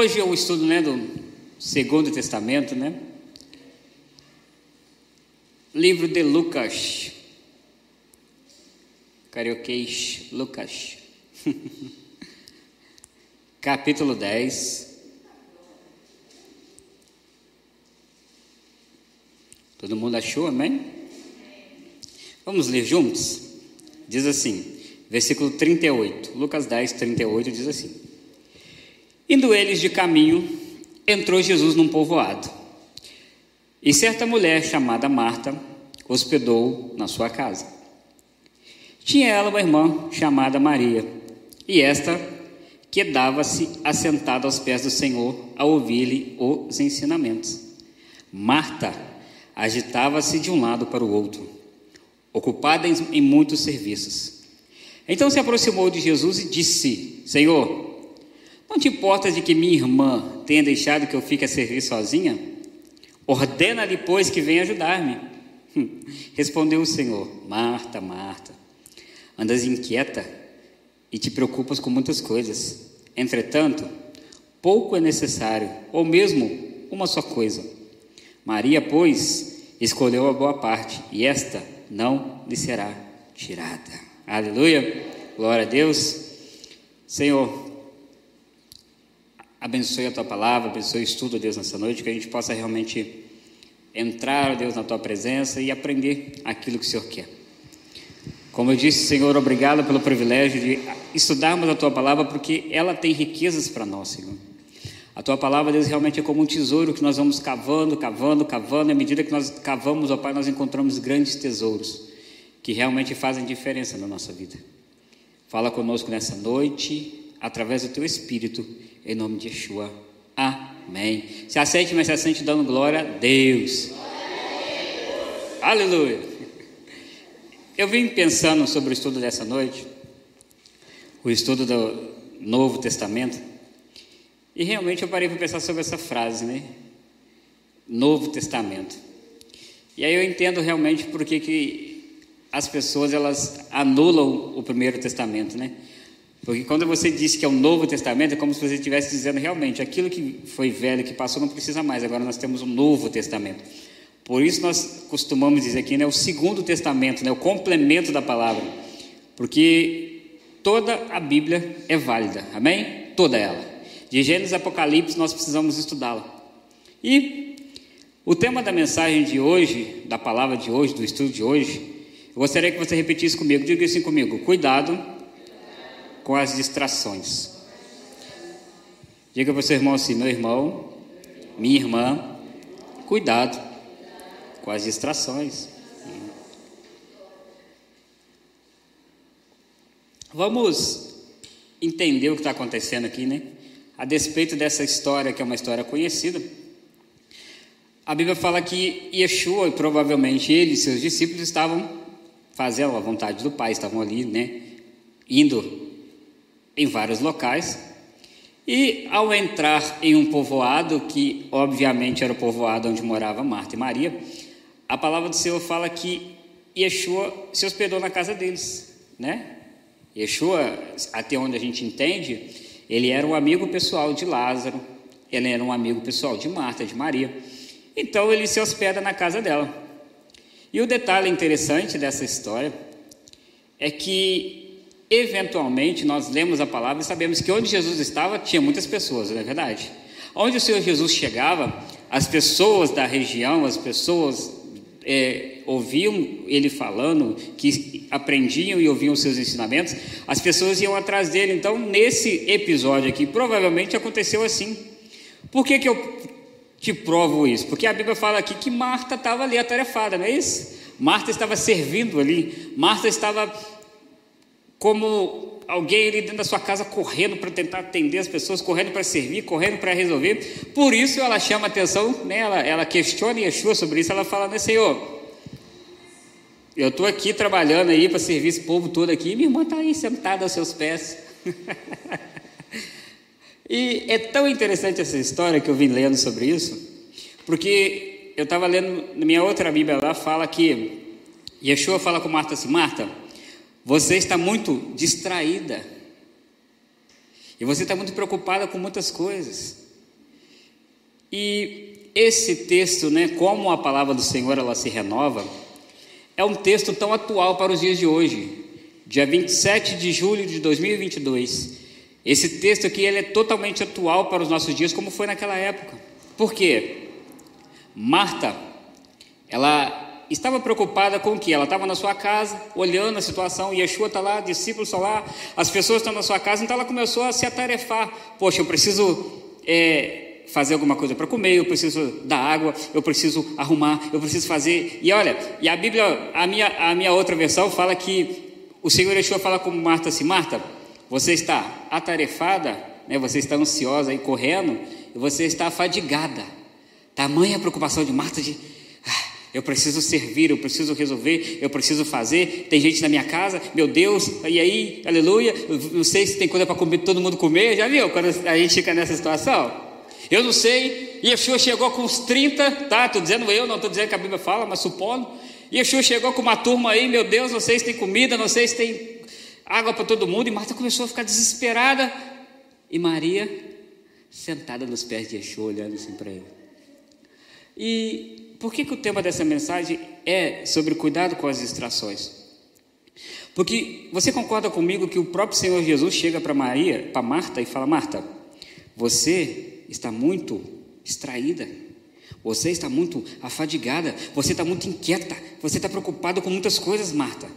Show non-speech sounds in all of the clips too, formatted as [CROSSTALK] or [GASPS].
Hoje eu estudo né, do Segundo Testamento, né? Livro de Lucas. Carioquês, Lucas. [LAUGHS] Capítulo 10. Todo mundo achou, amém? Vamos ler juntos? Diz assim, versículo 38. Lucas 10, 38 diz assim: Indo eles de caminho, entrou Jesus num povoado. E certa mulher chamada Marta hospedou na sua casa. Tinha ela uma irmã chamada Maria, e esta quedava-se assentada aos pés do Senhor a ouvir-lhe os ensinamentos. Marta agitava-se de um lado para o outro, ocupada em muitos serviços. Então se aproximou de Jesus e disse: Senhor, não te importas de que minha irmã tenha deixado que eu fique a servir sozinha? Ordena-lhe, pois, que venha ajudar-me. Respondeu o Senhor: Marta, Marta, andas inquieta e te preocupas com muitas coisas. Entretanto, pouco é necessário, ou mesmo uma só coisa. Maria, pois, escolheu a boa parte, e esta não lhe será tirada. Aleluia. Glória a Deus. Senhor, Abençoe a tua palavra, abençoe o estudo, Deus, nessa noite, que a gente possa realmente entrar, Deus, na tua presença e aprender aquilo que o Senhor quer. Como eu disse, Senhor, obrigado pelo privilégio de estudarmos a tua palavra, porque ela tem riquezas para nós, Senhor. A tua palavra, Deus, realmente é como um tesouro que nós vamos cavando, cavando, cavando, e à medida que nós cavamos, ó Pai, nós encontramos grandes tesouros que realmente fazem diferença na nossa vida. Fala conosco nessa noite, através do teu Espírito em nome de Yeshua. Amém. Se aceite, mas se aceite dando glória a Deus. Aleluia. Eu vim pensando sobre o estudo dessa noite, o estudo do Novo Testamento, e realmente eu parei para pensar sobre essa frase, né? Novo Testamento. E aí eu entendo realmente por que, que as pessoas elas anulam o Primeiro Testamento, né? Porque quando você diz que é o Novo Testamento, é como se você estivesse dizendo realmente aquilo que foi velho, que passou, não precisa mais, agora nós temos um Novo Testamento. Por isso nós costumamos dizer aqui, né, o Segundo Testamento, né, o complemento da palavra. Porque toda a Bíblia é válida, amém? Toda ela. De Gênesis a Apocalipse nós precisamos estudá-la. E o tema da mensagem de hoje, da palavra de hoje, do estudo de hoje, eu gostaria que você repetisse comigo, diga assim comigo: cuidado com as distrações. Diga para o seu irmão assim: meu irmão, minha irmã, cuidado com as distrações. Vamos entender o que está acontecendo aqui, né? A despeito dessa história, que é uma história conhecida, a Bíblia fala que Yeshua, e provavelmente ele e seus discípulos, estavam fazendo a vontade do Pai, estavam ali, né? Indo em vários locais. E ao entrar em um povoado, que obviamente era o povoado onde morava Marta e Maria, a palavra do Senhor fala que Yeshua se hospedou na casa deles, né? Yeshua, até onde a gente entende, ele era um amigo pessoal de Lázaro, ele era um amigo pessoal de Marta, de Maria. Então ele se hospeda na casa dela. E o detalhe interessante dessa história é que Eventualmente, nós lemos a palavra e sabemos que onde Jesus estava tinha muitas pessoas, não é verdade? Onde o Senhor Jesus chegava, as pessoas da região, as pessoas é, ouviam ele falando, que aprendiam e ouviam os seus ensinamentos, as pessoas iam atrás dele. Então, nesse episódio aqui, provavelmente aconteceu assim. Por que, que eu te provo isso? Porque a Bíblia fala aqui que Marta estava ali atarefada, não é isso? Marta estava servindo ali, Marta estava como alguém ali dentro da sua casa correndo para tentar atender as pessoas, correndo para servir, correndo para resolver. Por isso ela chama atenção, né? ela, ela questiona Yeshua sobre isso, ela fala, né, Senhor, eu estou aqui trabalhando aí para servir esse povo todo aqui, e minha irmã está aí sentada aos seus pés. [LAUGHS] e é tão interessante essa história que eu vim lendo sobre isso, porque eu estava lendo, na minha outra Bíblia lá, fala que Yeshua fala com Marta assim, Marta, você está muito distraída. E você está muito preocupada com muitas coisas. E esse texto, né, como a palavra do Senhor ela se renova, é um texto tão atual para os dias de hoje, dia 27 de julho de 2022. Esse texto aqui ele é totalmente atual para os nossos dias, como foi naquela época. Por quê? Marta, ela estava preocupada com o que? Ela estava na sua casa, olhando a situação, Yeshua está lá, discípulos estão lá, as pessoas estão na sua casa, então ela começou a se atarefar. Poxa, eu preciso é, fazer alguma coisa para comer, eu preciso dar água, eu preciso arrumar, eu preciso fazer. E olha, e a Bíblia, a minha, a minha outra versão fala que o Senhor Yeshua fala com Marta assim: Marta, você está atarefada, né, você está ansiosa e correndo, e você está afadigada. Tamanha a preocupação de Marta de eu preciso servir, eu preciso resolver, eu preciso fazer. Tem gente na minha casa, meu Deus, e aí, aleluia. Não sei se tem coisa para comer, todo mundo comer. Já viu quando a gente fica nessa situação? Eu não sei. Yeshua chegou com uns 30, tá? Estou dizendo eu, não estou dizendo que a Bíblia fala, mas supondo. Yeshua chegou com uma turma aí, meu Deus, não sei se tem comida, não sei se tem água para todo mundo. E Marta começou a ficar desesperada. E Maria, sentada nos pés de Yeshua, olhando assim para ele. E por que, que o tema dessa mensagem é sobre cuidado com as distrações? Porque você concorda comigo que o próprio Senhor Jesus chega para Maria, para Marta e fala: Marta, você está muito distraída, você está muito afadigada, você está muito inquieta, você está preocupada com muitas coisas, Marta.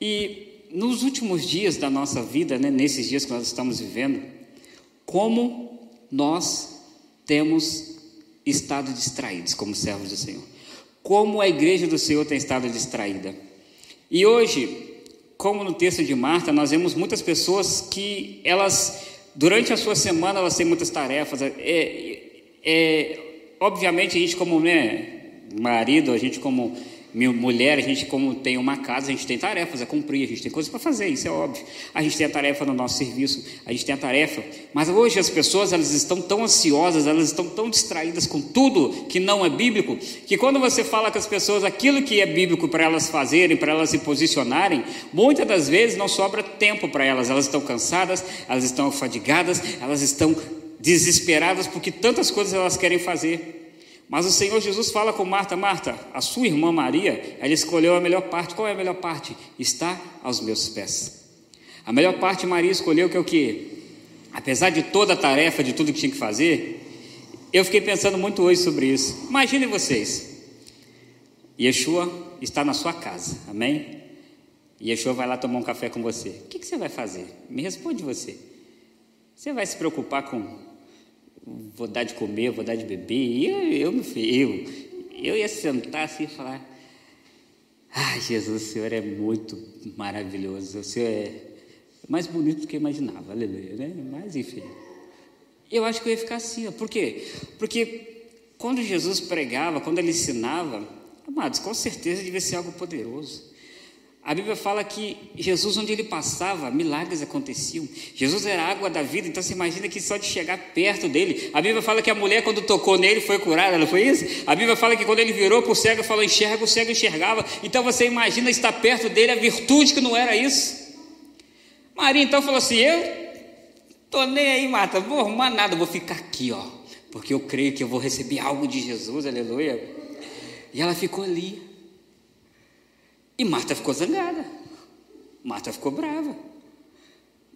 E nos últimos dias da nossa vida, né, nesses dias que nós estamos vivendo, como nós temos estado distraídos como servos do Senhor. Como a igreja do Senhor tem estado distraída. E hoje, como no texto de Marta, nós vemos muitas pessoas que elas, durante a sua semana, elas têm muitas tarefas. É, é, é obviamente, a gente como né, marido, a gente como mulher, a gente, como tem uma casa, a gente tem tarefas a cumprir, a gente tem coisas para fazer, isso é óbvio. A gente tem a tarefa no nosso serviço, a gente tem a tarefa. Mas hoje as pessoas elas estão tão ansiosas, elas estão tão distraídas com tudo que não é bíblico, que quando você fala com as pessoas aquilo que é bíblico para elas fazerem, para elas se posicionarem, muitas das vezes não sobra tempo para elas. Elas estão cansadas, elas estão fadigadas, elas estão desesperadas porque tantas coisas elas querem fazer. Mas o Senhor Jesus fala com Marta: Marta, a sua irmã Maria, ela escolheu a melhor parte. Qual é a melhor parte? Está aos meus pés. A melhor parte Maria escolheu que é o que? Apesar de toda a tarefa, de tudo que tinha que fazer, eu fiquei pensando muito hoje sobre isso. Imaginem vocês: Yeshua está na sua casa, amém? Yeshua vai lá tomar um café com você. O que, que você vai fazer? Me responde você. Você vai se preocupar com vou dar de comer, vou dar de beber. Eu, eu, eu, eu ia sentar assim e falar: Ai, Jesus, o Senhor é muito maravilhoso, o Senhor é mais bonito do que eu imaginava, aleluia, né? Mas enfim. Eu acho que eu ia ficar assim, ó. por quê? Porque quando Jesus pregava, quando ele ensinava, amados, com certeza devia ser algo poderoso. A Bíblia fala que Jesus, onde ele passava, milagres aconteciam. Jesus era a água da vida, então você imagina que só de chegar perto dele. A Bíblia fala que a mulher, quando tocou nele, foi curada, não foi isso? A Bíblia fala que quando ele virou para o cego, falou: enxerga, o cego enxergava. Então você imagina estar perto dele, a virtude que não era isso. Maria então falou assim: Eu estou nem aí, Marta, vou arrumar nada, vou ficar aqui, ó, porque eu creio que eu vou receber algo de Jesus, aleluia. E ela ficou ali. E Marta ficou zangada. Marta ficou brava.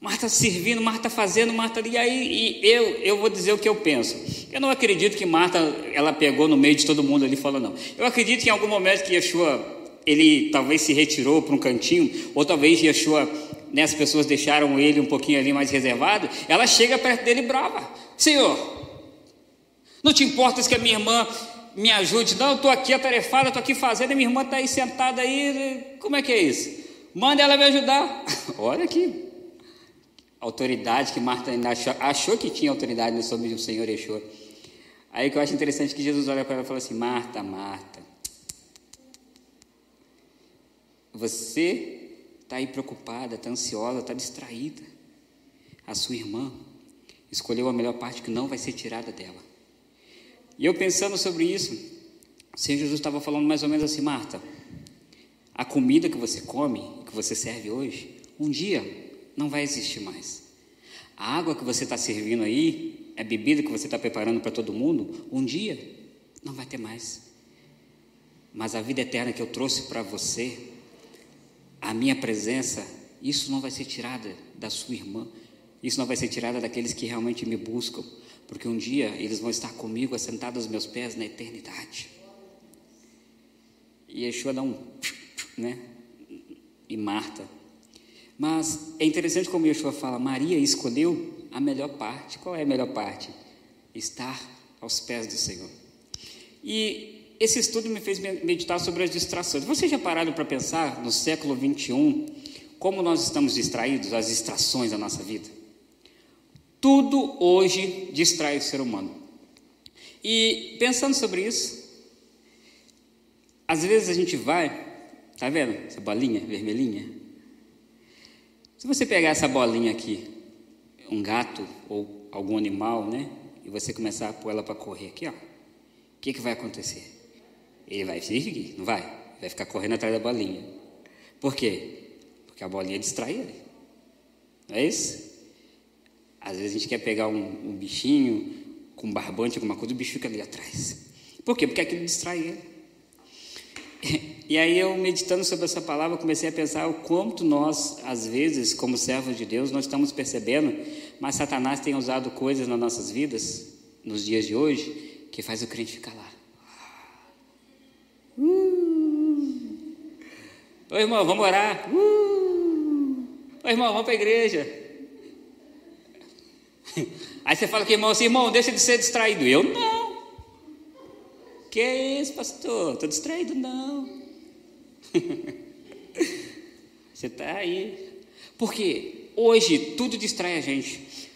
Marta servindo, Marta fazendo, Marta. E aí e eu, eu vou dizer o que eu penso. Eu não acredito que Marta ela pegou no meio de todo mundo ali e falou, não. Eu acredito que em algum momento que Yeshua, ele talvez se retirou para um cantinho, ou talvez Yeshua, né, as pessoas deixaram ele um pouquinho ali mais reservado. Ela chega perto dele brava. Senhor, não te importas que a minha irmã me ajude. Não, eu estou aqui atarefada, estou aqui fazendo, minha irmã está aí sentada aí. Como é que é isso? Manda ela me ajudar. [LAUGHS] Olha aqui. Autoridade que Marta ainda achou, achou que tinha autoridade sobre o Senhor Yeshua. Aí que eu acho interessante que Jesus olha para ela e fala assim: Marta, Marta, você está aí preocupada, está ansiosa, está distraída. A sua irmã escolheu a melhor parte que não vai ser tirada dela. E eu pensando sobre isso, Senhor Jesus estava falando mais ou menos assim, Marta, a comida que você come, que você serve hoje, um dia não vai existir mais. A água que você está servindo aí, a bebida que você está preparando para todo mundo, um dia não vai ter mais. Mas a vida eterna que eu trouxe para você, a minha presença, isso não vai ser tirada da sua irmã, isso não vai ser tirada daqueles que realmente me buscam, porque um dia eles vão estar comigo assentados aos meus pés na eternidade. E Yeshua dá um, né? E Marta. Mas é interessante como Yeshua fala, Maria escolheu a melhor parte. Qual é a melhor parte? Estar aos pés do Senhor. E esse estudo me fez meditar sobre as distrações. Vocês já pararam para pensar no século 21 como nós estamos distraídos, as distrações da nossa vida? Tudo hoje distrai o ser humano. E pensando sobre isso, às vezes a gente vai, tá vendo essa bolinha vermelhinha? Se você pegar essa bolinha aqui, um gato ou algum animal, né? E você começar a pôr ela para correr aqui, ó. O que, que vai acontecer? Ele vai se erguer, não vai? Vai ficar correndo atrás da bolinha. Por quê? Porque a bolinha distrai ele. Não é isso? Às vezes a gente quer pegar um, um bichinho com barbante, alguma coisa, o bicho fica ali atrás. Por quê? Porque aquilo distrai ele. [LAUGHS] E aí eu meditando sobre essa palavra, comecei a pensar o quanto nós, às vezes, como servos de Deus, nós estamos percebendo, mas Satanás tem usado coisas nas nossas vidas, nos dias de hoje, que faz o crente ficar lá. Uh! Ô irmão, vamos orar. Uh! Ô irmão, vamos para a igreja. Aí você fala que irmão assim, irmão, deixa de ser distraído. Eu não. Que é isso, pastor? Estou distraído, não. [LAUGHS] Você está aí. Porque hoje tudo distrai a gente.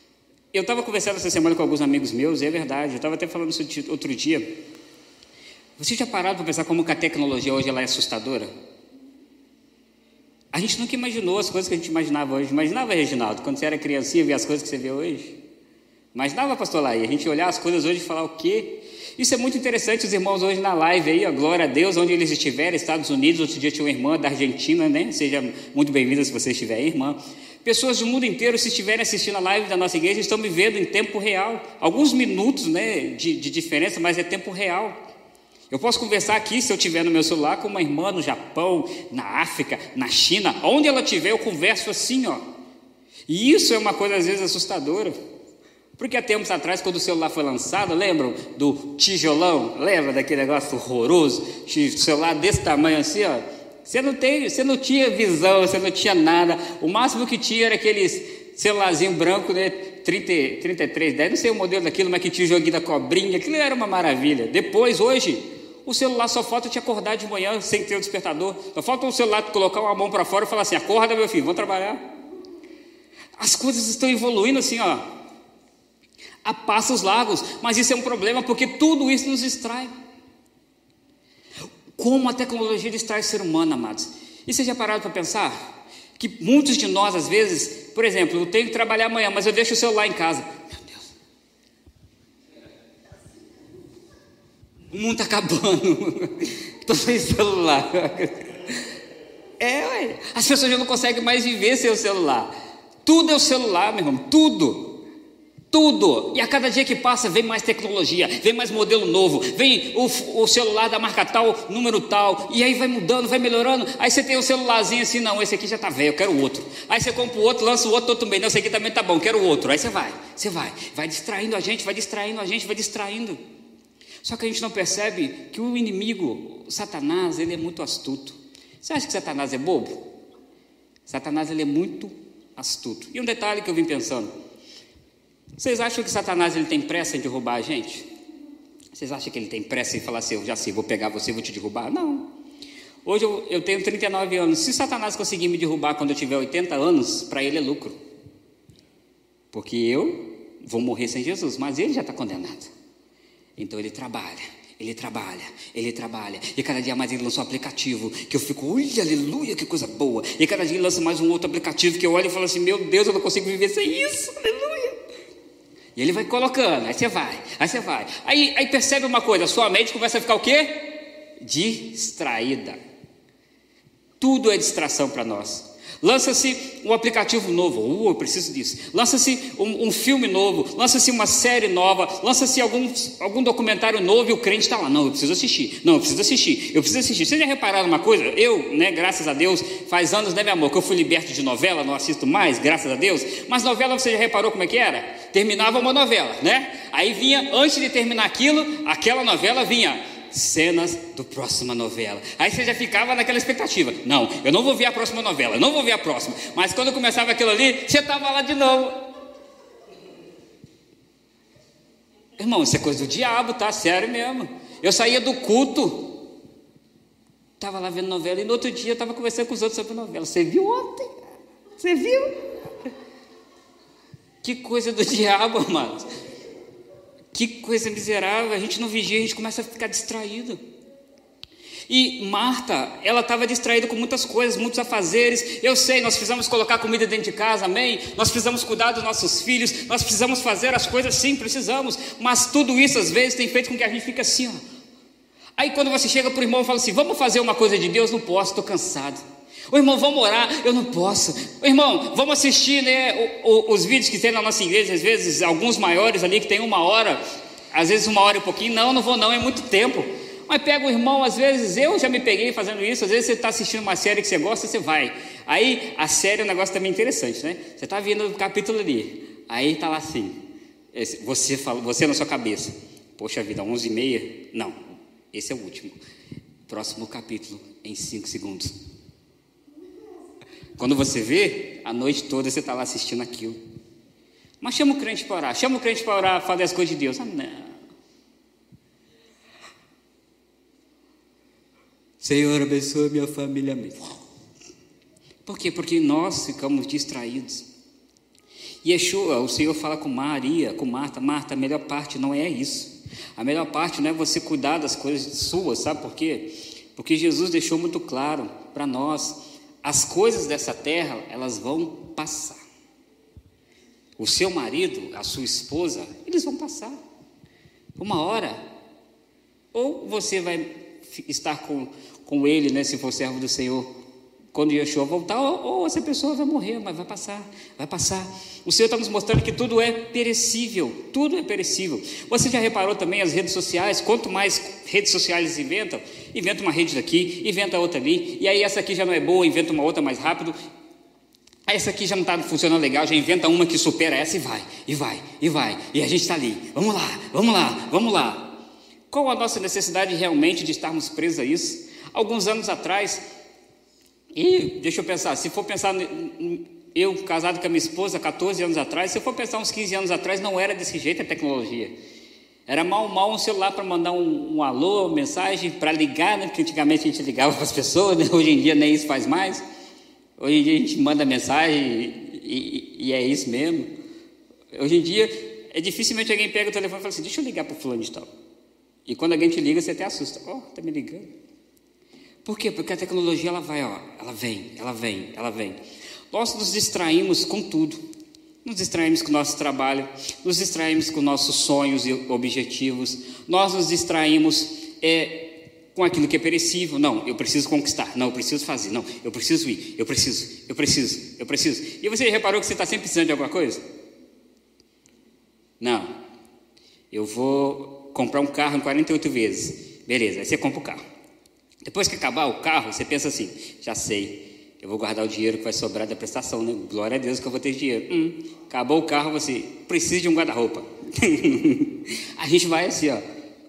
Eu estava conversando essa semana com alguns amigos meus, e é verdade, eu estava até falando isso outro dia. Você já parado para pensar como que a tecnologia hoje ela é assustadora? A gente nunca imaginou as coisas que a gente imaginava hoje. Imaginava, Reginaldo, quando você era criancinha, ver as coisas que você vê hoje? Imaginava, pastor Laí, a gente olhar as coisas hoje e falar o quê? Isso é muito interessante, os irmãos hoje na live aí, a glória a Deus, onde eles estiverem, Estados Unidos, outro dia tinha uma irmã da Argentina, né? Seja muito bem-vinda se você estiver aí, irmã. Pessoas do mundo inteiro, se estiverem assistindo a live da nossa igreja, estão me vendo em tempo real. Alguns minutos né, de, de diferença, mas é tempo real. Eu posso conversar aqui, se eu tiver no meu celular, com uma irmã no Japão, na África, na China, onde ela estiver, eu converso assim, ó. E isso é uma coisa às vezes assustadora. Porque há tempos atrás, quando o celular foi lançado, lembram do tijolão? Lembra daquele negócio horroroso? Celular desse tamanho assim, ó. Você não, tem, você não tinha visão, você não tinha nada. O máximo que tinha era aqueles celularzinho branco, né? 30, 33, 10, não sei o modelo daquilo, mas que tinha o joguinho da cobrinha, aquilo era uma maravilha. Depois, hoje, o celular só falta te acordar de manhã sem ter o despertador. Só falta o celular colocar uma mão para fora e falar assim: acorda, meu filho, vamos trabalhar. As coisas estão evoluindo assim, ó a passos largos, mas isso é um problema porque tudo isso nos distrai. Como a tecnologia distrai o ser humano, amados. E você já parado para pensar que muitos de nós, às vezes, por exemplo, eu tenho que trabalhar amanhã, mas eu deixo o celular em casa. Meu Deus. O mundo está acabando. [LAUGHS] Estou sem celular. É, as pessoas já não conseguem mais viver sem o celular. Tudo é o celular, meu irmão, tudo. Tudo. E a cada dia que passa vem mais tecnologia, vem mais modelo novo, vem o, o, celular da marca tal, número tal, e aí vai mudando, vai melhorando. Aí você tem um celularzinho assim, não, esse aqui já está velho, eu quero outro. Aí você compra o outro, lança o outro, outro bem, não, esse aqui também tá bom, quero outro. Aí você vai, você vai, vai distraindo a gente, vai distraindo a gente, vai distraindo. Só que a gente não percebe que o inimigo, o Satanás, ele é muito astuto. Você acha que Satanás é bobo? Satanás ele é muito astuto. E um detalhe que eu vim pensando. Vocês acham que Satanás ele tem pressa em derrubar a gente? Vocês acham que ele tem pressa em falar assim, eu já sei, vou pegar você, vou te derrubar? Não. Hoje eu, eu tenho 39 anos. Se Satanás conseguir me derrubar quando eu tiver 80 anos, para ele é lucro. Porque eu vou morrer sem Jesus, mas ele já está condenado. Então ele trabalha, ele trabalha, ele trabalha. E cada dia mais ele lança um aplicativo que eu fico, olha, aleluia, que coisa boa. E cada dia ele lança mais um outro aplicativo que eu olho e falo assim, meu Deus, eu não consigo viver sem isso, aleluia. Ele vai colocando, aí você vai, aí você vai. Aí, aí percebe uma coisa, sua mente começa a ficar o quê? Distraída. Tudo é distração para nós. Lança-se um aplicativo novo, uh, eu preciso disso. Lança-se um, um, filme novo, lança-se uma série nova, lança-se algum, algum documentário novo e o crente está lá. Não, eu preciso assistir. Não, eu preciso assistir. Eu preciso assistir. Vocês já repararam uma coisa? Eu, né, graças a Deus, faz anos, né, meu amor, que eu fui liberto de novela, não assisto mais, graças a Deus. Mas novela, você já reparou como é que era? Terminava uma novela, né? Aí vinha, antes de terminar aquilo, aquela novela vinha cenas do próxima novela. Aí você já ficava naquela expectativa. Não, eu não vou ver a próxima novela, eu não vou ver a próxima. Mas quando começava aquilo ali, você estava lá de novo. Irmão, isso é coisa do diabo, tá? Sério mesmo. Eu saía do culto, estava lá vendo novela, e no outro dia estava conversando com os outros sobre novela. Você viu ontem? Você viu? Que coisa do [LAUGHS] diabo, amados. Que coisa miserável, a gente não vigia, a gente começa a ficar distraído. E Marta, ela estava distraída com muitas coisas, muitos afazeres. Eu sei, nós precisamos colocar comida dentro de casa, amém? Nós precisamos cuidar dos nossos filhos, nós precisamos fazer as coisas, sim, precisamos. Mas tudo isso às vezes tem feito com que a gente fique assim, ó. Aí quando você chega para o irmão e fala assim: Vamos fazer uma coisa de Deus, não posso, estou cansado. O irmão, vamos orar, eu não posso. O irmão, vamos assistir né, o, o, os vídeos que tem na nossa igreja, às vezes, alguns maiores ali que tem uma hora, às vezes uma hora e pouquinho. Não, não vou não, é muito tempo. Mas pega o irmão, às vezes, eu já me peguei fazendo isso, às vezes você está assistindo uma série que você gosta, você vai. Aí a série é um negócio também interessante, né? Você está vendo o capítulo ali, aí está lá assim, você, fala, você na sua cabeça, poxa vida, 11 e meia? Não, esse é o último. Próximo capítulo, em 5 segundos. Quando você vê, a noite toda você está lá assistindo aquilo. Mas chama o crente para orar, chama o crente para orar, fazer as coisas de Deus. Ah, não. Senhor, abençoa minha família. Por quê? Porque nós ficamos distraídos. Yeshua, o Senhor fala com Maria, com Marta, Marta, a melhor parte não é isso. A melhor parte não é você cuidar das coisas suas, sabe por quê? Porque Jesus deixou muito claro para nós as coisas dessa terra, elas vão passar. O seu marido, a sua esposa, eles vão passar. Uma hora, ou você vai estar com, com ele, né, se for servo do Senhor, quando Yeshua voltar, ou, ou, essa pessoa vai morrer, mas vai passar, vai passar. O Senhor está nos mostrando que tudo é perecível, tudo é perecível. Você já reparou também as redes sociais? Quanto mais redes sociais inventam, inventa uma rede daqui, inventa outra ali, e aí essa aqui já não é boa, inventa uma outra mais rápido. Essa aqui já não está funcionando legal, já inventa uma que supera essa e vai, e vai, e vai. E a gente está ali. Vamos lá, vamos lá, vamos lá. Qual a nossa necessidade realmente de estarmos presos a isso? Alguns anos atrás, e deixa eu pensar, se for pensar, eu casado com a minha esposa 14 anos atrás, se eu for pensar uns 15 anos atrás, não era desse jeito a tecnologia. Era mal, mal um celular para mandar um, um, alô, uma mensagem, para ligar, né? Porque antigamente a gente ligava para as pessoas, né? hoje em dia nem isso faz mais. Hoje em dia a gente manda mensagem e, e, e é isso mesmo. Hoje em dia, é dificilmente alguém pega o telefone e fala assim: deixa eu ligar para o fulano de tal. E quando alguém te liga, você até assusta: ó, oh, está me ligando. Por quê? Porque a tecnologia ela vai, ó, ela vem, ela vem, ela vem. Nós nos distraímos com tudo. Nos distraímos com o nosso trabalho, nos distraímos com nossos sonhos e objetivos, nós nos distraímos é, com aquilo que é perecível. Não, eu preciso conquistar, não, eu preciso fazer, não, eu preciso ir, eu preciso, eu preciso, eu preciso. E você reparou que você está sempre precisando de alguma coisa? Não, eu vou comprar um carro em 48 vezes. Beleza, aí você compra o carro. Depois que acabar o carro, você pensa assim: já sei, eu vou guardar o dinheiro que vai sobrar da prestação, né? Glória a Deus que eu vou ter dinheiro. Hum, acabou o carro, você precisa de um guarda-roupa. [LAUGHS] a gente vai assim, ó,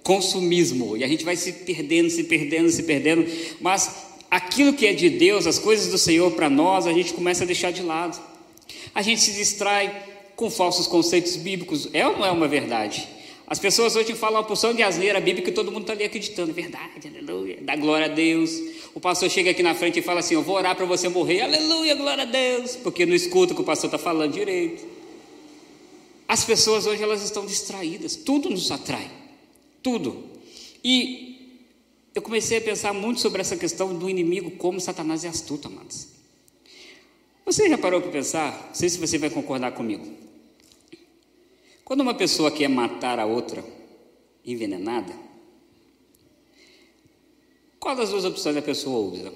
consumismo, e a gente vai se perdendo, se perdendo, se perdendo, mas aquilo que é de Deus, as coisas do Senhor para nós, a gente começa a deixar de lado. A gente se distrai com falsos conceitos bíblicos. É ou não é uma verdade? As pessoas hoje falam uma porção de asneira bíblica que todo mundo está ali acreditando. Verdade, aleluia. Dá glória a Deus. O pastor chega aqui na frente e fala assim: Eu vou orar para você morrer. Aleluia, glória a Deus. Porque não escuta o que o pastor está falando direito. As pessoas hoje elas estão distraídas. Tudo nos atrai. Tudo. E eu comecei a pensar muito sobre essa questão do inimigo, como Satanás é astuto, amados. Você já parou para pensar? Não sei se você vai concordar comigo. Quando uma pessoa quer matar a outra envenenada, qual das duas opções a pessoa usa?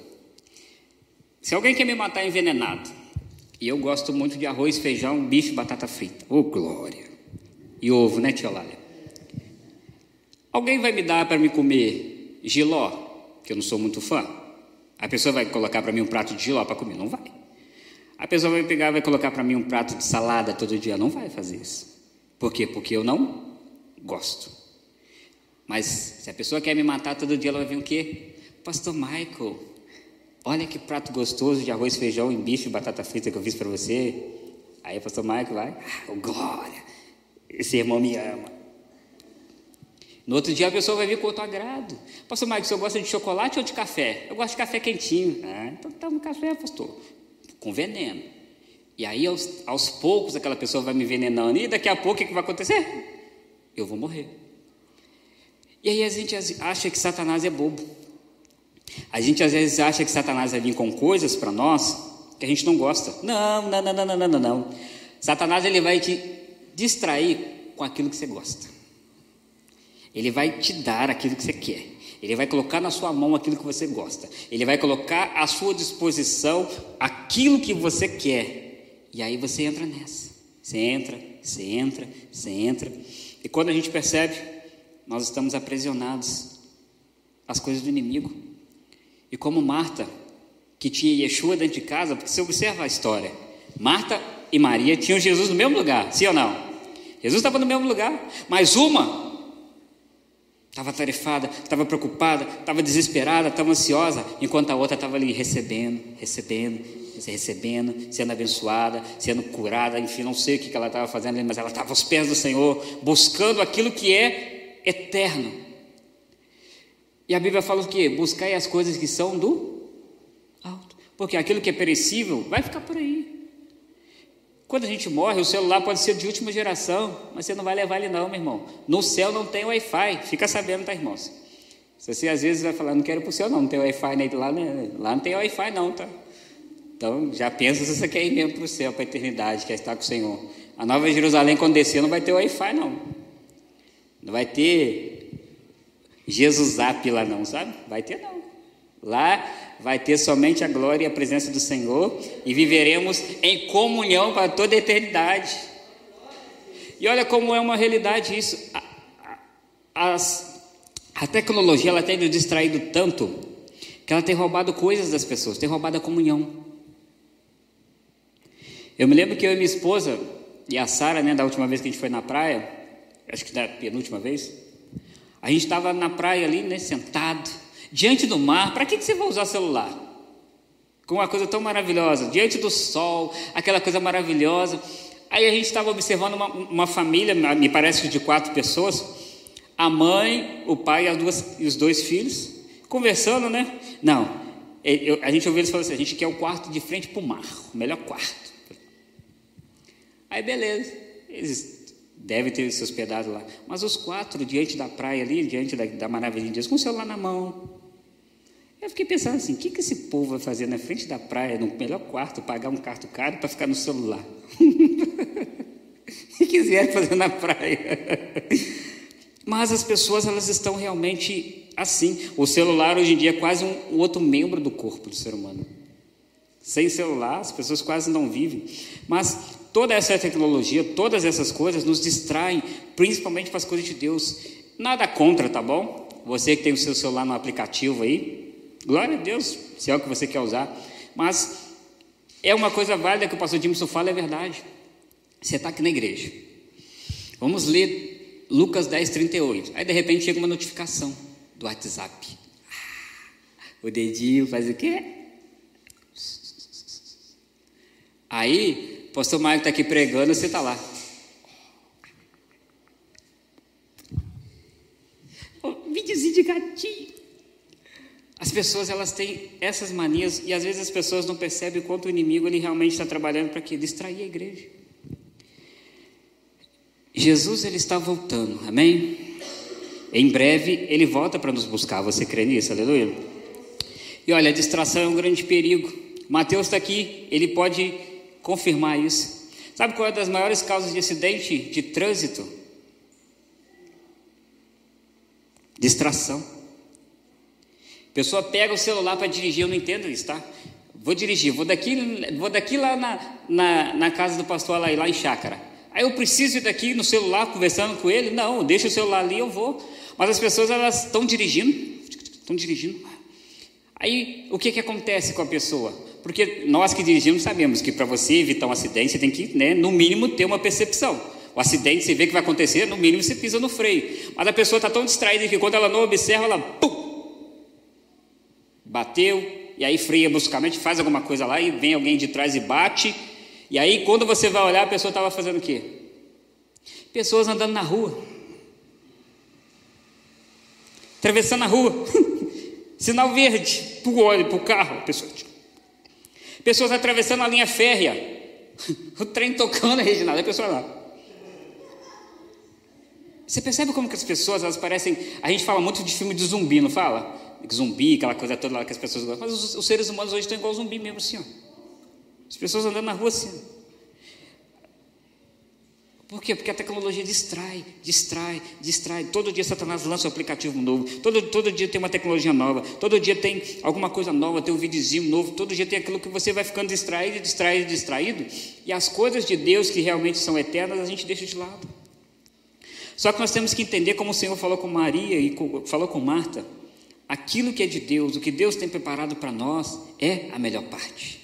Se alguém quer me matar envenenado, e eu gosto muito de arroz, feijão, bife, batata frita. Ô, oh, glória! E ovo, né, tia Lália? Alguém vai me dar para me comer giló, que eu não sou muito fã? A pessoa vai colocar para mim um prato de giló para comer? Não vai. A pessoa vai pegar, vai colocar para mim um prato de salada todo dia? Não vai fazer isso. Por quê? Porque eu não gosto. Mas se a pessoa quer me matar todo dia, ela vai vir o quê? Pastor Michael, Olha que prato gostoso de arroz, feijão e bife batata frita que eu fiz para você. Aí o pastor Marco vai, ah, glória, esse irmão me ama. No outro dia a pessoa vai vir com outro agrado. Pastor Marcos, você gosta de chocolate ou de café? Eu gosto de café quentinho. Ah, então toma um café, pastor. Com veneno. E aí, aos, aos, poucos, aquela pessoa vai me envenenando. E daqui a pouco, o que vai acontecer? Eu vou morrer. E aí a gente acha que Satanás é bobo. A gente às vezes acha que Satanás vai vir com coisas para nós que a gente não gosta. Não, não, não, não, não, não, não. Satanás ele vai te distrair com aquilo que você gosta. Ele vai te dar aquilo que você quer. Ele vai colocar na sua mão aquilo que você gosta. Ele vai colocar à sua disposição aquilo que você quer. E aí você entra nessa. Você entra, você entra, você entra. E quando a gente percebe, nós estamos aprisionados às coisas do inimigo. E como Marta, que tinha Yeshua dentro de casa, porque você observa a história, Marta e Maria tinham Jesus no mesmo lugar, sim ou não? Jesus estava no mesmo lugar, mas uma estava tarefada, estava preocupada, estava desesperada, estava ansiosa, enquanto a outra estava ali recebendo, recebendo, recebendo, sendo abençoada, sendo curada, enfim, não sei o que ela estava fazendo, mas ela estava aos pés do Senhor, buscando aquilo que é eterno. E a Bíblia fala o quê? Buscai as coisas que são do alto. Porque aquilo que é perecível vai ficar por aí. Quando a gente morre, o celular pode ser de última geração, mas você não vai levar ele não, meu irmão. No céu não tem Wi-Fi, fica sabendo, tá, irmãos? Você às vezes vai falar, não quero para o céu não, não tem Wi-Fi né? lá, né? lá não tem Wi-Fi não, tá? Então já pensa se você quer ir mesmo para o céu, para eternidade, quer estar com o Senhor. A Nova Jerusalém, quando descer, não vai ter Wi-Fi não. Não vai ter Jesus Zap lá não, sabe? Vai ter não. Lá vai ter somente a glória e a presença do Senhor e viveremos em comunhão para toda a eternidade. E olha como é uma realidade isso. As, a tecnologia ela tem nos distraído tanto que ela tem roubado coisas das pessoas, tem roubado a comunhão. Eu me lembro que eu e minha esposa e a Sara, né, da última vez que a gente foi na praia, acho que da penúltima vez, a gente estava na praia ali, né, sentado, diante do mar. Para que, que você vai usar celular? Com uma coisa tão maravilhosa, diante do sol, aquela coisa maravilhosa. Aí a gente estava observando uma, uma, família, me parece que de quatro pessoas, a mãe, o pai e, duas, e os dois filhos, conversando, né? Não, eu, a gente ouviu eles falando assim: a gente quer o quarto de frente para o mar, o melhor quarto. Aí beleza, eles deve ter se hospedado lá. Mas os quatro, diante da praia ali, diante da, da maravilha de Deus, com o celular na mão. Eu fiquei pensando assim: o que, que esse povo vai fazer na frente da praia, no melhor quarto, pagar um quarto caro para ficar no celular? [LAUGHS] e quiser fazer na praia. Mas as pessoas, elas estão realmente assim. O celular hoje em dia é quase um outro membro do corpo do ser humano. Sem celular, as pessoas quase não vivem. Mas toda essa tecnologia, todas essas coisas nos distraem, principalmente para as coisas de Deus. Nada contra, tá bom? Você que tem o seu celular no aplicativo aí, glória a Deus, se é o que você quer usar. Mas é uma coisa válida que o pastor Dimson fala, é verdade. Você está aqui na igreja. Vamos ler Lucas 10, 38. Aí de repente chega uma notificação do WhatsApp. O dedinho faz o quê? Aí, pastor Mário está aqui pregando, você está lá. Videozinho de gatinho. As pessoas elas têm essas manias e às vezes as pessoas não percebem o quanto o inimigo ele realmente está trabalhando para que distrair a igreja. Jesus ele está voltando, amém? Em breve ele volta para nos buscar. Você crê nisso? Aleluia. E olha, a distração é um grande perigo. Mateus está aqui, ele pode confirmar isso. Sabe qual é das maiores causas de acidente de trânsito? Distração. Pessoa pega o celular para dirigir, eu não entendo isso, tá? Vou dirigir, vou daqui, vou daqui lá na, na, na casa do pastor lá, lá em Chácara. Aí eu preciso ir daqui no celular conversando com ele? Não, deixa o celular ali, eu vou. Mas as pessoas elas estão dirigindo, estão dirigindo. Aí o que, que acontece com a pessoa? Porque nós que dirigimos sabemos que para você evitar um acidente, você tem que, né, no mínimo, ter uma percepção. O acidente, você vê que vai acontecer, no mínimo você pisa no freio. Mas a pessoa está tão distraída que quando ela não observa, ela pum, bateu, e aí freia bruscamente, faz alguma coisa lá, e vem alguém de trás e bate. E aí, quando você vai olhar, a pessoa estava fazendo o quê? Pessoas andando na rua. Atravessando a rua. [LAUGHS] Sinal verde para o óleo, para o carro. Pessoa, Pessoas atravessando a linha férrea. [LAUGHS] O trem tocando, Reginaldo, a pessoa lá. Você percebe como que as pessoas, elas parecem. A gente fala muito de filme de zumbi, não fala? Zumbi, aquela coisa toda lá que as pessoas gostam. Mas os, os seres humanos hoje estão igual zumbi mesmo, assim, ó. As pessoas andando na rua assim. Por quê? Porque a tecnologia distrai, distrai, distrai. Todo dia Satanás lança um aplicativo novo. Todo, todo dia tem uma tecnologia nova. Todo dia tem alguma coisa nova, tem um videozinho novo. Todo dia tem aquilo que você vai ficando distraído, distraído, distraído. E as coisas de Deus que realmente são eternas, a gente deixa de lado. Só que nós temos que entender como o Senhor falou com Maria e com, falou com Marta. Aquilo que é de Deus, o que Deus tem preparado para nós, é a melhor parte.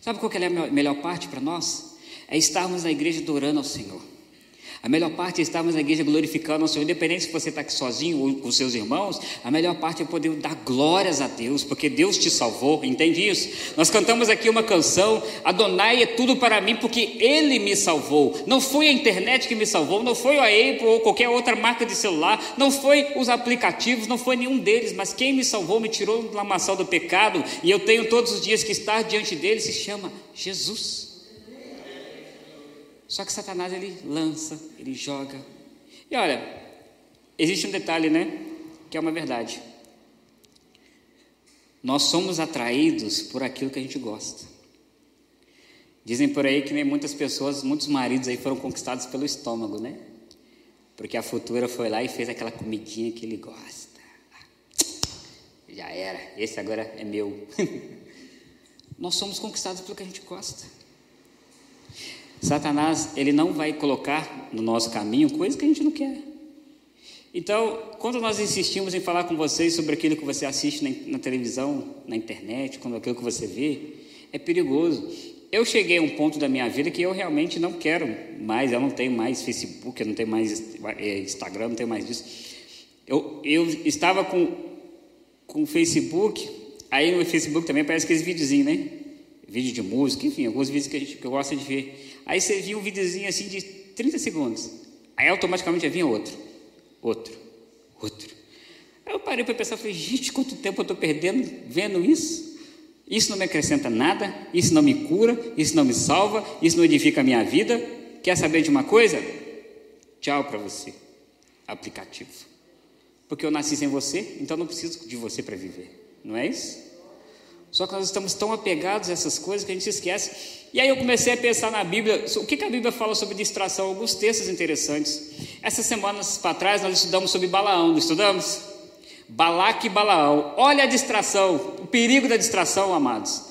Sabe qual é a melhor parte para nós? É estarmos na igreja adorando ao Senhor. A melhor parte é estarmos na igreja glorificando ao Senhor, independente se você está aqui sozinho ou com seus irmãos, a melhor parte é poder dar glórias a Deus, porque Deus te salvou, entende isso? Nós cantamos aqui uma canção, Adonai é tudo para mim, porque Ele me salvou. Não foi a internet que me salvou, não foi a Apple ou qualquer outra marca de celular, não foi os aplicativos, não foi nenhum deles, mas quem me salvou, me tirou da lamaçal do pecado, e eu tenho todos os dias que estar diante dele, se chama Jesus. Só que Satanás ele lança, ele joga. E olha, existe um detalhe, né? Que é uma verdade. Nós somos atraídos por aquilo que a gente gosta. Dizem por aí que nem muitas pessoas, muitos maridos aí foram conquistados pelo estômago, né? Porque a futura foi lá e fez aquela comidinha que ele gosta. Já era, esse agora é meu. [LAUGHS] Nós somos conquistados pelo que a gente gosta. Satanás, ele não vai colocar no nosso caminho coisas que a gente não quer. Então, quando nós insistimos em falar com vocês sobre aquilo que você assiste na, na televisão, na internet, quando aquilo que você vê, é perigoso. Eu cheguei a um ponto da minha vida que eu realmente não quero mais, eu não tenho mais Facebook, eu não tenho mais é, Instagram, não tenho mais disso. Eu, eu estava com, com o Facebook, aí no Facebook também aparece aqueles videozinhos, né? Vídeo de música, enfim, alguns vídeos que, a gente, que eu gosto de ver. Aí você via um videozinho assim de 30 segundos. Aí automaticamente já vinha outro, outro, outro. Aí eu parei para pensar, falei, gente, quanto tempo eu estou perdendo vendo isso? Isso não me acrescenta nada, isso não me cura, isso não me salva, isso não edifica a minha vida. Quer saber de uma coisa? Tchau para você, aplicativo. Porque eu nasci sem você, então não preciso de você para viver. Não é isso? Só que nós estamos tão apegados a essas coisas que a gente esquece e aí eu comecei a pensar na Bíblia, o que, que a Bíblia fala sobre distração, alguns textos interessantes. Essas semanas para trás nós estudamos sobre Balaão, não estudamos? Balaque e Balaão. Olha a distração, o perigo da distração, amados.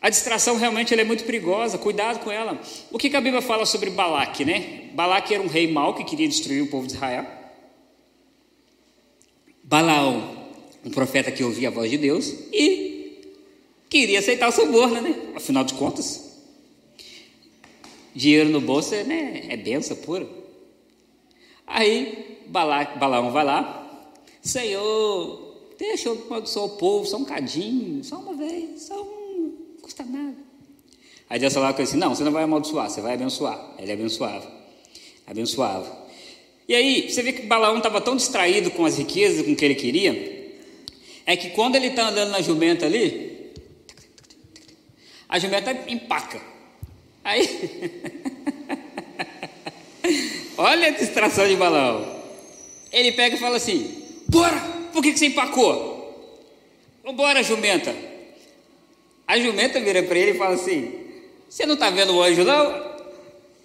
A distração realmente é muito perigosa, cuidado com ela. O que, que a Bíblia fala sobre Balaque, né? Balaque era um rei mau que queria destruir o povo de Israel. Balaão, um profeta que ouvia a voz de Deus e queria aceitar o suborno, né? Afinal de contas, Dinheiro no bolso é, né, é benção pura. Aí Bala, Balaão vai lá, Senhor, deixa eu amaldiçoar o povo, só um cadinho, só uma vez, só um, não custa nada. Aí Deus falava com ele assim: Não, você não vai amaldiçoar, você vai abençoar. Ele abençoava, abençoava. E aí, você vê que Balaão estava tão distraído com as riquezas, com o que ele queria, é que quando ele está andando na jumenta ali, a jumenta empaca. Aí, [LAUGHS] olha a distração de balão. Ele pega e fala assim: Bora, por que, que você empacou? Bora, jumenta. A jumenta vira para ele e fala assim: Você não está vendo o anjo, não?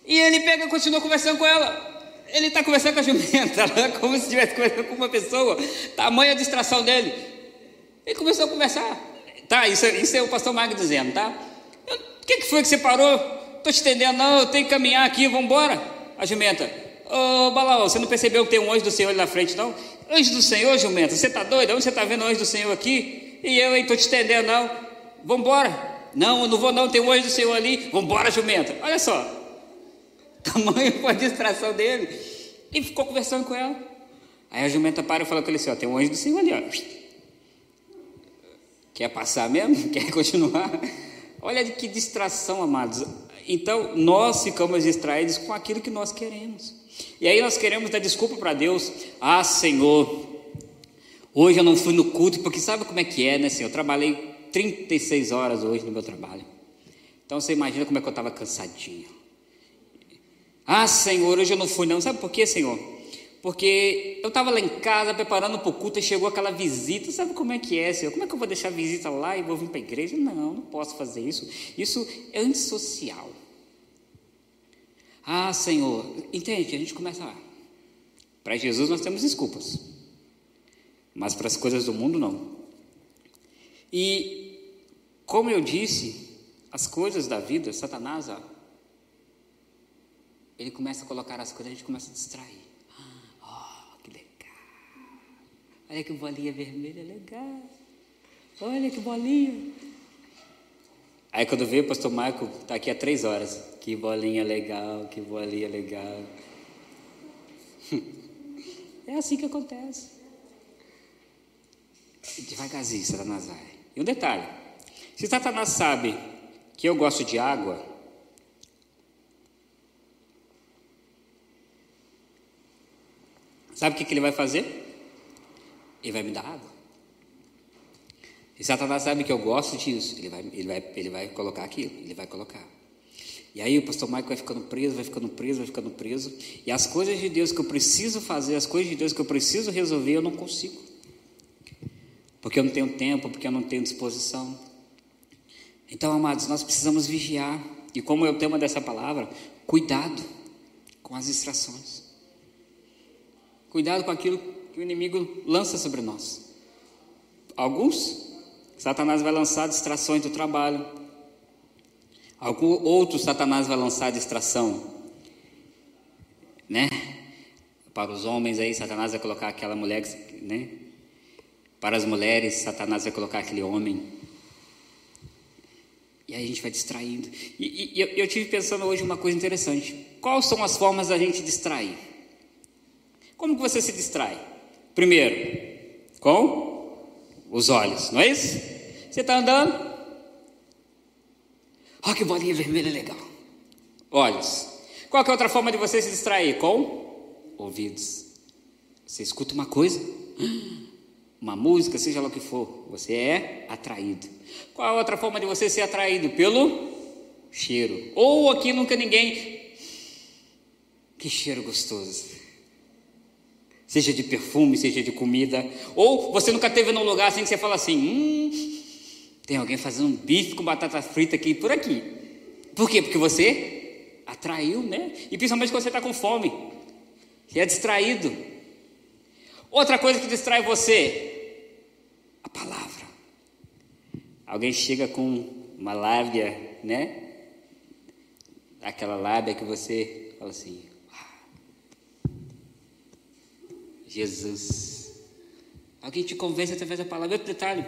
E ele pega e continua conversando com ela. Ele está conversando com a jumenta, [LAUGHS] como se estivesse conversando com uma pessoa. Tamanha a distração dele. Ele começou a conversar. Tá, isso, isso é o pastor Magno dizendo, tá? O que, que foi que você parou? Estou te entendendo, não, eu tenho que caminhar aqui, vamos. A jumenta, ô oh, Balaão, você não percebeu que tem um anjo do Senhor ali na frente, não? Anjo do Senhor, jumenta, você está doido? Onde você está vendo o anjo do Senhor aqui? E eu, estou te entendendo, não. Vamos. Não, eu não vou não, tem um anjo do Senhor ali. Vamos jumenta. Olha só. [LAUGHS] Tamanho foi a distração dele. E ficou conversando com ela. Aí a jumenta para e fala com ele assim, ó, tem um anjo do Senhor ali, ó. Quer passar mesmo? [LAUGHS] Quer continuar? Olha que distração, amados. Então, nós ficamos distraídos com aquilo que nós queremos. E aí nós queremos dar desculpa para Deus. Ah, Senhor, hoje eu não fui no culto, porque sabe como é que é, né, Senhor? Eu trabalhei 36 horas hoje no meu trabalho. Então você imagina como é que eu estava cansadinho. Ah, Senhor, hoje eu não fui não. Sabe por quê, Senhor? Porque eu estava lá em casa preparando para o culto e chegou aquela visita. Sabe como é que é, Senhor? Como é que eu vou deixar a visita lá e vou vir para a igreja? Não, não posso fazer isso. Isso é antissocial. Ah, Senhor, entende? A gente começa lá. Para Jesus nós temos desculpas, mas para as coisas do mundo não. E, como eu disse, as coisas da vida, Satanás, ó, ele começa a colocar as coisas, a gente começa a distrair. Olha que bolinha vermelha legal. Olha que bolinha. Aí quando veio o pastor Marco, está aqui há três horas. Que bolinha legal, que bolinha legal. [LAUGHS] É assim que acontece. Devagarzinho, Satanás vai. E um detalhe: se Satanás sabe que eu gosto de água, sabe o que, que ele vai fazer? Ele vai me dar água. E Satanás sabe que eu gosto disso. Ele vai, ele vai, ele vai colocar aquilo. Ele vai colocar. E aí o pastor Michael vai ficando preso, vai ficando preso, vai ficando preso. E as coisas de Deus que eu preciso fazer, as coisas de Deus que eu preciso resolver, eu não consigo. Porque eu não tenho tempo, porque eu não tenho disposição. Então, amados, nós precisamos vigiar. E como é o tema dessa palavra, cuidado com as distrações. Cuidado com aquilo que o inimigo lança sobre nós. Alguns, Satanás vai lançar distrações do trabalho. Algum outro Satanás vai lançar distração, né? Para os homens aí, Satanás vai colocar aquela mulher, né? Para as mulheres, Satanás vai colocar aquele homem. E aí a gente vai distraindo. E, e eu, eu tive pensando hoje uma coisa interessante. Quais são as formas da gente distrair? Como que você se distrai? Primeiro, com os olhos, não é isso? Você está andando? Olha que bolinha vermelha legal. Olhos. Qual é outra forma de você se distrair? Com ouvidos. Você escuta uma coisa, [GASPS] uma música, seja lá o que for, você é atraído. Qual a outra forma de você ser atraído? Pelo cheiro. Ou aqui nunca ninguém. Que cheiro gostoso seja de perfume, seja de comida, ou você nunca teve num lugar assim que você fala assim: hum, tem alguém fazendo um bife com batata frita aqui por aqui. Por quê? Porque você atraiu, né? E principalmente quando você está com fome, você é distraído. Outra coisa que distrai você, a palavra. Alguém chega com uma lábia, né? Aquela lábia que você fala assim, Jesus. Alguém te convence através da palavra. Outro detalhe: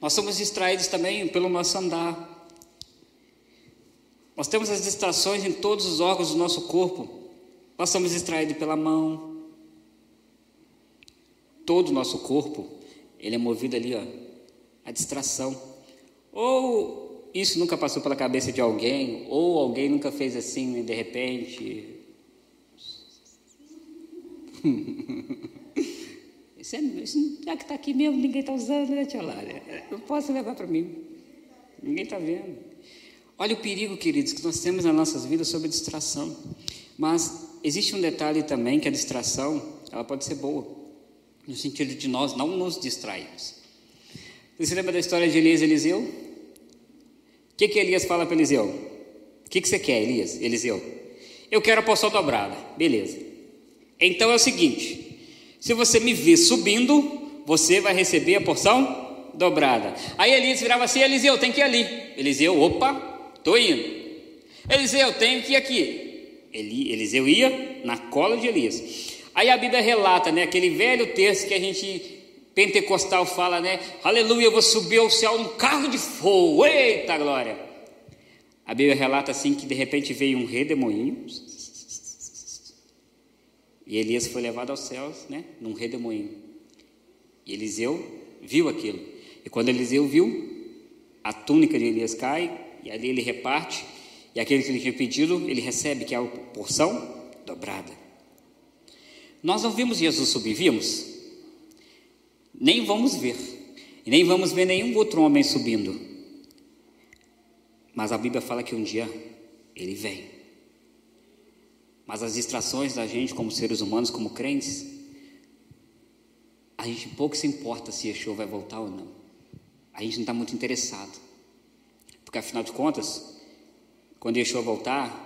nós somos distraídos também pelo nosso andar. Nós temos as distrações em todos os órgãos do nosso corpo. Nós somos distraídos pela mão. Todo o nosso corpo, ele é movido ali, ó, a distração. Ou isso nunca passou pela cabeça de alguém, ou alguém nunca fez assim, de repente, [LAUGHS] isso, é, isso já que está aqui mesmo, ninguém está usando, né, tia Lária? Eu posso levar para mim. Ninguém está vendo. Olha o perigo, queridos, que nós temos nas nossas vidas sobre distração. Mas existe um detalhe também que a distração, ela pode ser boa, no sentido de nós não nos distrairmos. Você se lembra da história de Elias e Eliseu? O que, que Elias fala para Eliseu? O que, que você quer, Elias? Eliseu? Eu quero a porção dobrada. Beleza. Então é o seguinte: se você me ver subindo, você vai receber a porção dobrada. Aí Elias virava assim: Eliseu, tem que ir ali. Eliseu, opa, estou indo. Eliseu, tenho que ir aqui. Eli, Eliseu ia na cola de Elias. Aí a Bíblia relata, né, aquele velho texto que a gente pentecostal fala, né? Aleluia, eu vou subir ao céu num carro de fogo. Eita glória! A Bíblia relata assim que de repente veio um redemoinho. E Elias foi levado aos céus, né, num redemoinho. E Eliseu viu aquilo. E quando Eliseu viu, a túnica de Elias cai, e ali ele reparte, e aquele que ele tinha pedido, ele recebe, que é a porção dobrada. Nós não vimos Jesus subir, vimos? Nem vamos ver, e nem vamos ver nenhum outro homem subindo. Mas a Bíblia fala que um dia ele vem. Mas as distrações da gente, como seres humanos, como crentes, a gente pouco se importa se Yeshua vai voltar ou não. A gente não está muito interessado. Porque afinal de contas, quando Yeshua voltar,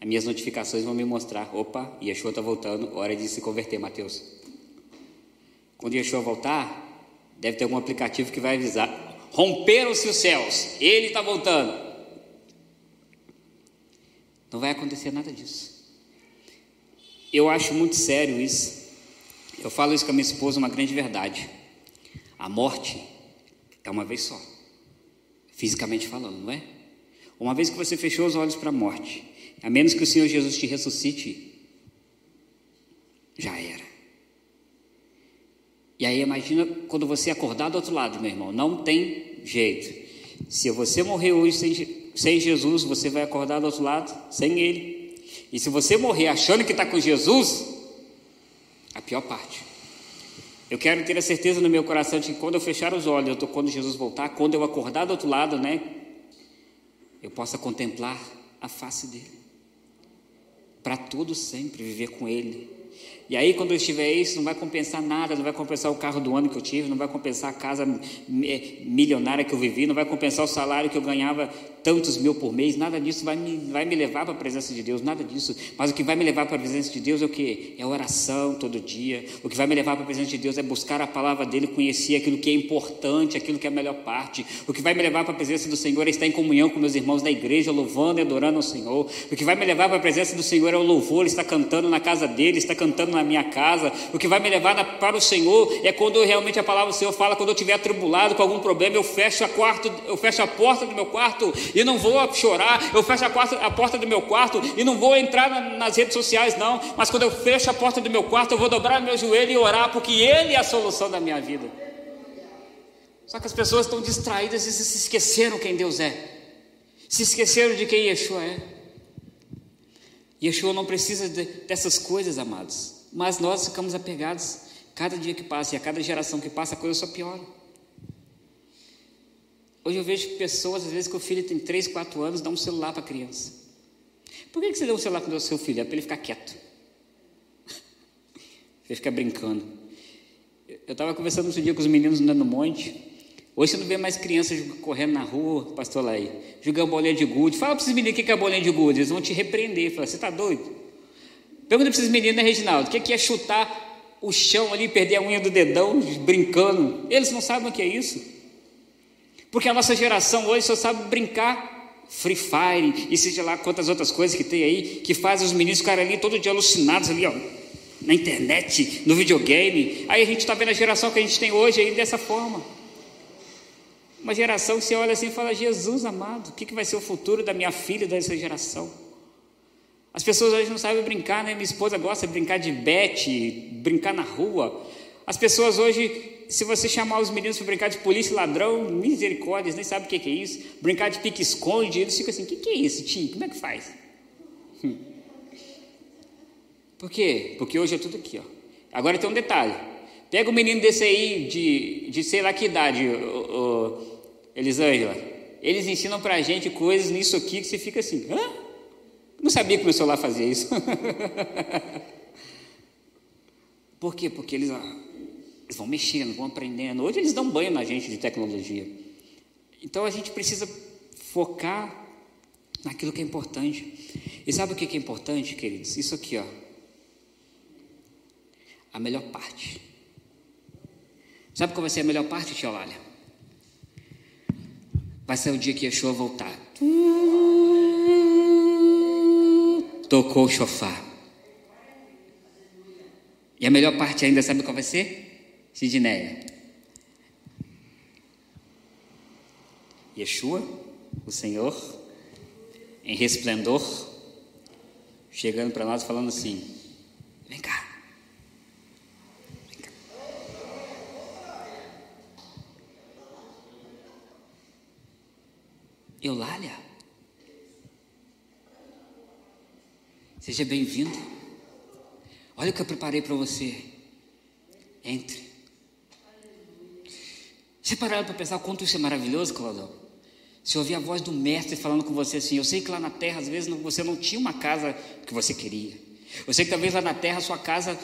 as minhas notificações vão me mostrar: opa, Yeshua está voltando, hora de se converter, Mateus. Quando Yeshua voltar, deve ter algum aplicativo que vai avisar: romperam-se os céus, ele está voltando. Não vai acontecer nada disso. Eu acho muito sério isso. Eu falo isso com a minha esposa, uma grande verdade. A morte é uma vez só, fisicamente falando, não é? Uma vez que você fechou os olhos para a morte, a menos que o Senhor Jesus te ressuscite, já era. E aí imagina quando você acordar do outro lado, meu irmão, não tem jeito. Se você morrer hoje sem, sem Jesus, você vai acordar do outro lado sem Ele. E se você morrer achando que está com Jesus, a pior parte. Eu quero ter a certeza no meu coração de que quando eu fechar os olhos, eu tô, quando Jesus voltar, quando eu acordar do outro lado, né, eu possa contemplar a face dele. Para todo sempre viver com ele, e aí, quando eu estiver isso, não vai compensar nada, não vai compensar o carro do ano que eu tive, não vai compensar a casa milionária que eu vivi, não vai compensar o salário que eu ganhava tantos mil por mês, nada disso vai me, vai me levar para a presença de Deus, nada disso. Mas o que vai me levar para a presença de Deus é o que? É oração todo dia. O que vai me levar para a presença de Deus é buscar a palavra dele, conhecer aquilo que é importante, aquilo que é a melhor parte. O que vai me levar para a presença do Senhor é estar em comunhão com meus irmãos da igreja, louvando e adorando ao Senhor. O que vai me levar para a presença do Senhor é o louvor, estar cantando na casa dele, estar cantando na minha casa. O que vai me levar na, para o Senhor é quando realmente a palavra do Senhor fala, quando eu estiver atribulado com algum problema, eu fecho a quarto, eu fecho a porta do meu quarto e não vou chorar, eu fecho a, quarta, a porta do meu quarto e não vou entrar na, nas redes sociais, não. Mas quando eu fecho a porta do meu quarto, eu vou dobrar meu joelho e orar, porque Ele é a solução da minha vida. Só que as pessoas estão distraídas e se esqueceram quem Deus é. Se esqueceram de quem Yeshua é. Yeshua não precisa de, dessas coisas, amados. Mas nós ficamos apegados. Cada dia que passa e a cada geração que passa, a coisa só piora. Hoje eu vejo pessoas, às vezes, que o filho tem 3, 4 anos, dá um celular para a criança. Por que você deu um celular para o seu filho? É para ele ficar quieto. [LAUGHS] Ele fica brincando. Eu estava conversando outro dia com os meninos andando no monte. Hoje você não vê mais crianças correndo na rua, pastor Laí, jogando bolinha de gude. Fala para esses meninos o que é bolinha de gude, eles vão te repreender. Fala, você está doido? Pergunta para esses meninos, né, Reginaldo, o que é chutar o chão ali, perder a unha do dedão, brincando? Eles não sabem o que é isso. Porque a nossa geração hoje só sabe brincar Free Fire e seja lá quantas outras coisas que tem aí, que faz os meninos ficarem ali todo dia alucinados ali, ó, na internet, no videogame. Aí a gente está vendo a geração que a gente tem hoje aí dessa forma. Uma geração que você olha assim e fala, Jesus amado, o que, que vai ser o futuro da minha filha dessa geração? As pessoas hoje não sabem brincar, né? Minha esposa gosta de brincar de bete, brincar na rua. As pessoas hoje, se você chamar os meninos para brincar de polícia e ladrão, misericórdia, eles nem sabem o que é isso. Brincar de pique-esconde, eles ficam assim: o que é isso, tio? Como é que faz? Hum. Por quê? Porque hoje é tudo aqui, ó. Agora tem um detalhe. Pega um menino desse aí, de, de sei lá que idade, o, o Elisângela. Eles ensinam para a gente coisas nisso aqui que você fica assim: hã? Não sabia que meu celular fazia isso. [LAUGHS] Por quê? Porque eles, eles vão mexendo, vão aprendendo. Hoje eles dão banho na gente de tecnologia. Então a gente precisa focar naquilo que é importante. E sabe o que é importante, queridos? Isso aqui, ó. A melhor parte. Sabe qual vai ser a melhor parte, tia Olália? Vai ser o dia que Yeshua voltar. Tocou o chofar. E a melhor parte ainda, sabe qual vai ser? Sidneia. Yeshua, o Senhor, em resplendor, chegando para nós falando assim: Vem cá. Vem cá. Eulália. Seja bem-vindo. Olha o que eu preparei para você. Entre. Você pararam para pensar o quanto isso é maravilhoso, Claudão? Se ouvir a voz do mestre falando com você assim, eu sei que lá na terra às vezes você não tinha uma casa que você queria. Eu sei que talvez lá na terra a sua casa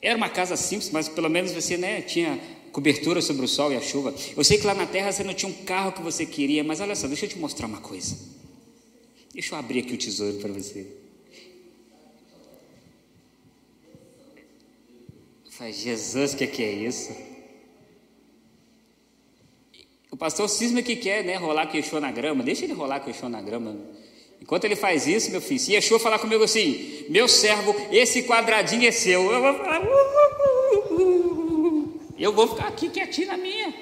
era uma casa simples, mas pelo menos você né, tinha cobertura sobre o sol e a chuva. Eu sei que lá na terra você não tinha um carro que você queria, mas olha só, deixa eu te mostrar uma coisa. Deixa eu abrir aqui o tesouro para você. Faz Jesus, o que, que é isso? O pastor cisma que quer né, rolar queixou na grama, deixa ele rolar queixou na grama. Enquanto ele faz isso, meu filho, se Yeshua falar comigo assim, meu servo, esse quadradinho é seu, eu vou falar, uh, uh, uh, eu vou ficar aqui quietinho na minha.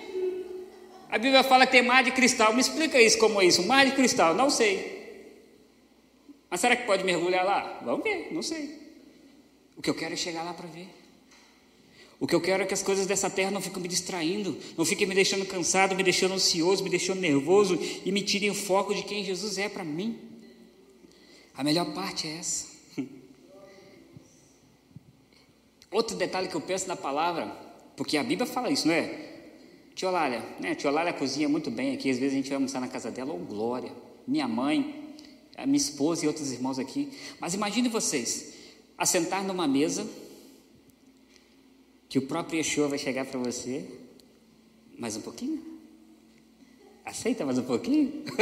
A Bíblia fala que tem mar de cristal, me explica isso, como é isso, mar de cristal, não sei. Mas será que pode mergulhar lá? Vamos ver, não sei. O que eu quero é chegar lá para ver. O que eu quero é que as coisas dessa terra não fiquem me distraindo, não fiquem me deixando cansado, me deixando ansioso, me deixando nervoso e me tirem o foco de quem Jesus é para mim. A melhor parte é essa. [LAUGHS] Outro detalhe que eu penso na palavra, porque a Bíblia fala isso, não é? Tia Olália, né? Tia Olália cozinha muito bem aqui, às vezes a gente vai almoçar na casa dela, ou oh, glória. Minha mãe, minha esposa e outros irmãos aqui. Mas imagine vocês, assentar numa mesa que o próprio Yeshua vai chegar para você. Mais um pouquinho? Aceita mais um pouquinho? [LAUGHS]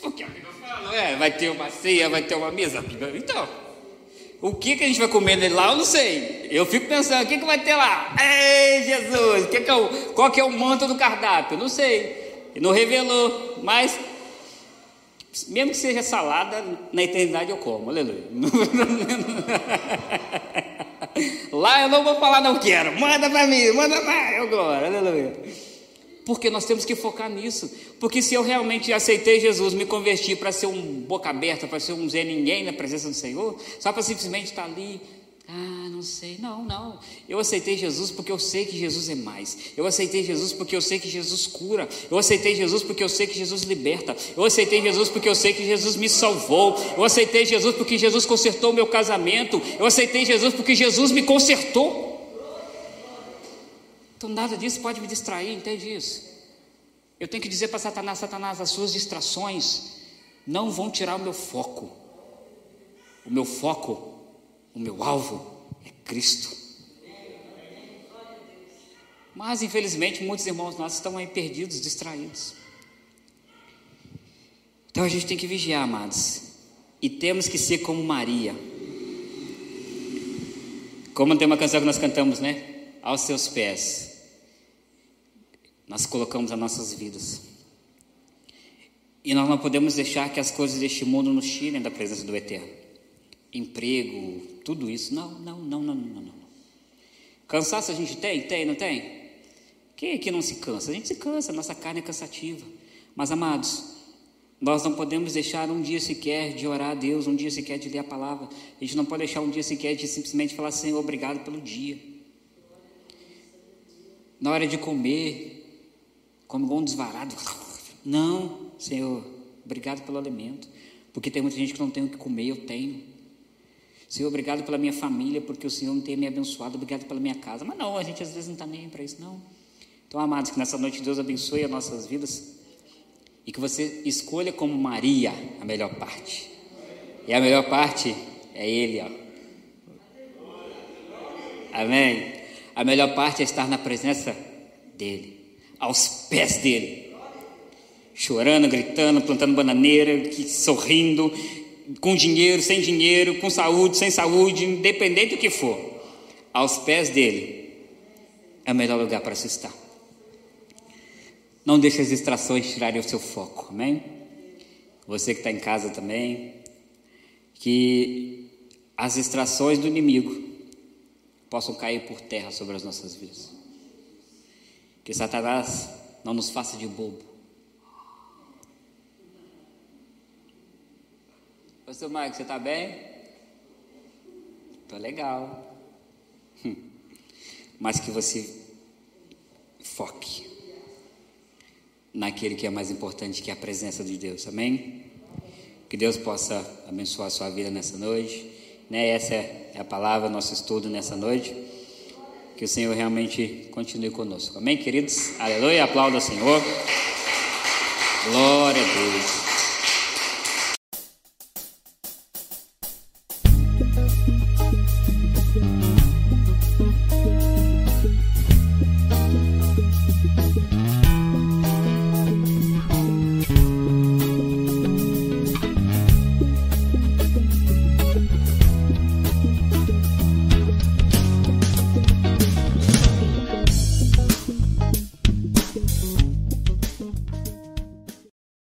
Porque a Bíblia fala, é, vai ter uma ceia, vai ter uma mesa. Então, o que, que a gente vai comer lá, eu não sei. Eu fico pensando, o que, que vai ter lá? Ei, Jesus, que que é o, qual que é o manto do cardápio? Não sei. Não revelou, mas mesmo que seja salada, na eternidade eu como, aleluia. [LAUGHS] Lá eu não vou falar, não quero. Manda para mim, manda para eu glória, aleluia. Porque nós temos que focar nisso. Porque se eu realmente aceitei Jesus, me converti para ser um boca aberta, para ser um Zé Ninguém na presença do Senhor, só para simplesmente estar ali ah, não sei. Não, não. Eu aceitei Jesus porque eu sei que Jesus é mais. Eu aceitei Jesus porque eu sei que Jesus cura. Eu aceitei Jesus porque eu sei que Jesus liberta. Eu aceitei Jesus porque eu sei que Jesus me salvou. Eu aceitei Jesus porque Jesus consertou o meu casamento. Eu aceitei Jesus porque Jesus me consertou. Então nada disso pode me distrair, entende isso? Eu tenho que dizer para Satanás, Satanás, as suas distrações não vão tirar o meu foco. O meu foco o meu alvo é Cristo. Mas, infelizmente, muitos irmãos nossos estão aí perdidos, distraídos. Então a gente tem que vigiar, amados. E temos que ser como Maria. Como tem uma canção que nós cantamos, né? Aos seus pés. Nós colocamos as nossas vidas. E nós não podemos deixar que as coisas deste mundo nos tirem da presença do Eterno emprego, tudo isso. Não, não, não, não, não, não. Cansaço a gente tem? Tem, não tem? Quem é que não se cansa? A gente se cansa, nossa carne é cansativa. Mas, amados, nós não podemos deixar um dia sequer de orar a Deus, um dia sequer de ler a palavra. A gente não pode deixar um dia sequer de simplesmente falar, Senhor, obrigado pelo dia. Na hora de comer, come igual um desvarado. Não, Senhor, obrigado pelo alimento. Porque tem muita gente que não tem o que comer, eu tenho. Senhor, obrigado pela minha família, porque o Senhor não tem me abençoado, obrigado pela minha casa. Mas não, a gente às vezes não está nem para isso, não. Então, amados, que nessa noite Deus abençoe as nossas vidas e que você escolha como Maria a melhor parte. E a melhor parte é Ele, ó. Amém? A melhor parte é estar na presença dEle, aos pés dEle, chorando, gritando, plantando bananeira, sorrindo, com dinheiro, sem dinheiro, com saúde, sem saúde, independente do que for, aos pés dele, é o melhor lugar para se estar. Não deixe as distrações tirarem o seu foco, amém? Você que está em casa também, que as distrações do inimigo possam cair por terra sobre as nossas vidas. Que Satanás não nos faça de bobo. Pastor Marcos, você está bem? Estou legal. [LAUGHS] Mas que você foque naquele que é mais importante, que é a presença de Deus. Amém? Que Deus possa abençoar a sua vida nessa noite. Né? Essa é a palavra, nosso estudo nessa noite. Que o Senhor realmente continue conosco. Amém, queridos? Aleluia. Aplauda o Senhor. Glória a Deus.